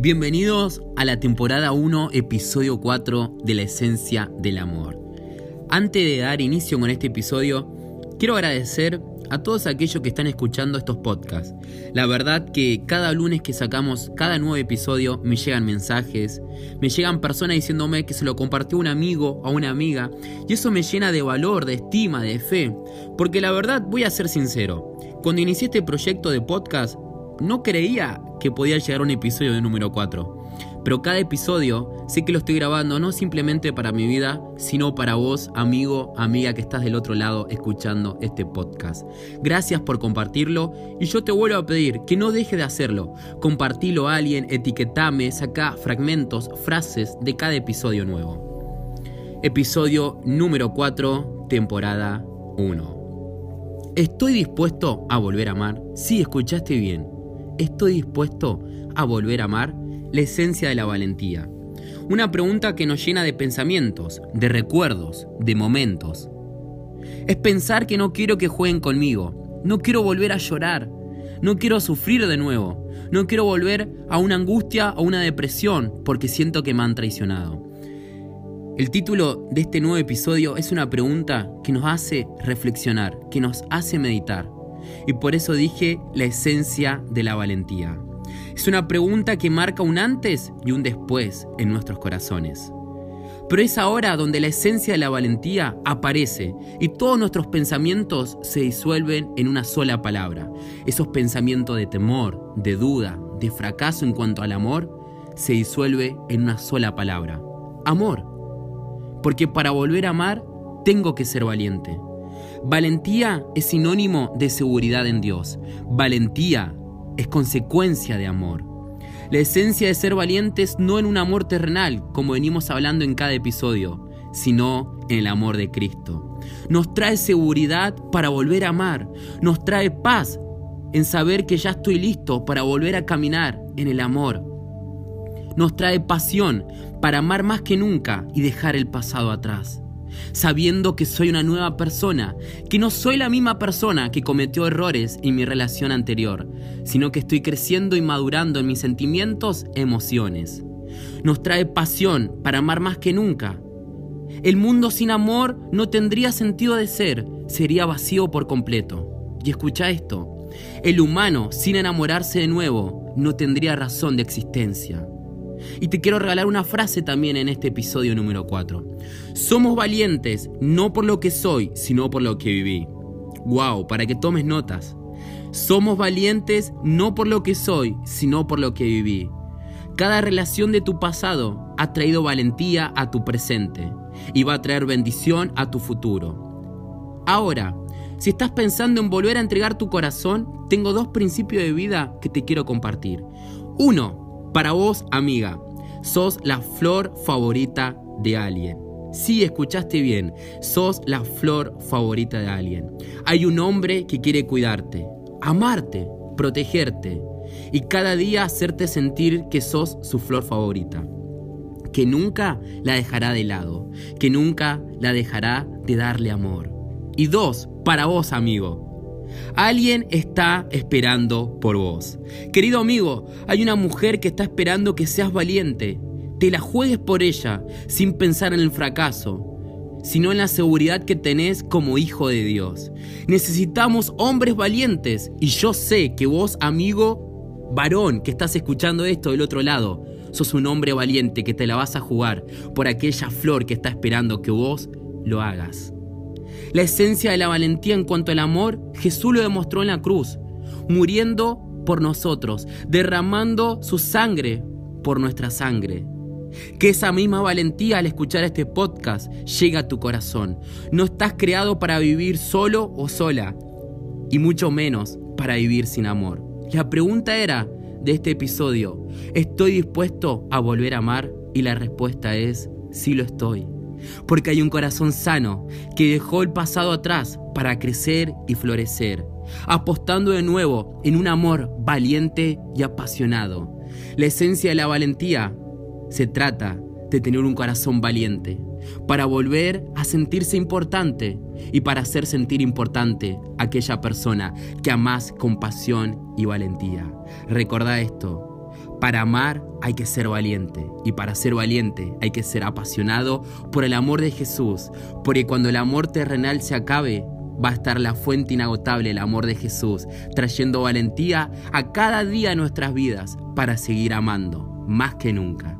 Bienvenidos a la temporada 1, episodio 4 de la esencia del amor. Antes de dar inicio con este episodio, quiero agradecer a todos aquellos que están escuchando estos podcasts. La verdad que cada lunes que sacamos cada nuevo episodio me llegan mensajes, me llegan personas diciéndome que se lo compartió un amigo o una amiga y eso me llena de valor, de estima, de fe. Porque la verdad voy a ser sincero, cuando inicié este proyecto de podcast no creía que podía llegar a un episodio de número 4. Pero cada episodio sé que lo estoy grabando no simplemente para mi vida, sino para vos, amigo, amiga que estás del otro lado escuchando este podcast. Gracias por compartirlo y yo te vuelvo a pedir que no deje de hacerlo. Compartilo a alguien, etiquetame, saca fragmentos, frases de cada episodio nuevo. Episodio número 4, temporada 1. ¿Estoy dispuesto a volver a amar? Sí, escuchaste bien ¿Estoy dispuesto a volver a amar? La esencia de la valentía. Una pregunta que nos llena de pensamientos, de recuerdos, de momentos. Es pensar que no quiero que jueguen conmigo, no quiero volver a llorar, no quiero sufrir de nuevo, no quiero volver a una angustia o una depresión porque siento que me han traicionado. El título de este nuevo episodio es una pregunta que nos hace reflexionar, que nos hace meditar. Y por eso dije la esencia de la valentía. Es una pregunta que marca un antes y un después en nuestros corazones. Pero es ahora donde la esencia de la valentía aparece y todos nuestros pensamientos se disuelven en una sola palabra. Esos pensamientos de temor, de duda, de fracaso en cuanto al amor, se disuelve en una sola palabra. Amor. Porque para volver a amar, tengo que ser valiente. Valentía es sinónimo de seguridad en Dios. Valentía es consecuencia de amor. La esencia de ser valientes no en un amor terrenal, como venimos hablando en cada episodio, sino en el amor de Cristo. Nos trae seguridad para volver a amar. Nos trae paz en saber que ya estoy listo para volver a caminar en el amor. Nos trae pasión para amar más que nunca y dejar el pasado atrás sabiendo que soy una nueva persona, que no soy la misma persona que cometió errores en mi relación anterior, sino que estoy creciendo y madurando en mis sentimientos emociones. Nos trae pasión para amar más que nunca. El mundo sin amor no tendría sentido de ser, sería vacío por completo. Y escucha esto, el humano sin enamorarse de nuevo no tendría razón de existencia. Y te quiero regalar una frase también en este episodio número 4. Somos valientes no por lo que soy, sino por lo que viví. Wow, para que tomes notas. Somos valientes no por lo que soy, sino por lo que viví. Cada relación de tu pasado ha traído valentía a tu presente y va a traer bendición a tu futuro. Ahora, si estás pensando en volver a entregar tu corazón, tengo dos principios de vida que te quiero compartir. Uno, para vos, amiga, sos la flor favorita de alguien. Sí, escuchaste bien, sos la flor favorita de alguien. Hay un hombre que quiere cuidarte, amarte, protegerte y cada día hacerte sentir que sos su flor favorita. Que nunca la dejará de lado, que nunca la dejará de darle amor. Y dos, para vos, amigo, Alguien está esperando por vos. Querido amigo, hay una mujer que está esperando que seas valiente. Te la juegues por ella sin pensar en el fracaso, sino en la seguridad que tenés como hijo de Dios. Necesitamos hombres valientes y yo sé que vos, amigo, varón, que estás escuchando esto del otro lado, sos un hombre valiente que te la vas a jugar por aquella flor que está esperando que vos lo hagas. La esencia de la valentía en cuanto al amor, Jesús lo demostró en la cruz, muriendo por nosotros, derramando su sangre por nuestra sangre. Que esa misma valentía al escuchar este podcast llegue a tu corazón. No estás creado para vivir solo o sola, y mucho menos para vivir sin amor. La pregunta era de este episodio, ¿estoy dispuesto a volver a amar? Y la respuesta es, sí lo estoy porque hay un corazón sano que dejó el pasado atrás para crecer y florecer, apostando de nuevo en un amor valiente y apasionado. La esencia de la valentía se trata de tener un corazón valiente, para volver a sentirse importante y para hacer sentir importante a aquella persona que amas con pasión y valentía. Recordá esto, Para amar hay que ser valiente y para ser valiente hay que ser apasionado por el amor de Jesús, porque cuando el amor terrenal se acabe, va a estar la fuente inagotable, el amor de Jesús, trayendo valentía a cada día de nuestras vidas para seguir amando, más que nunca.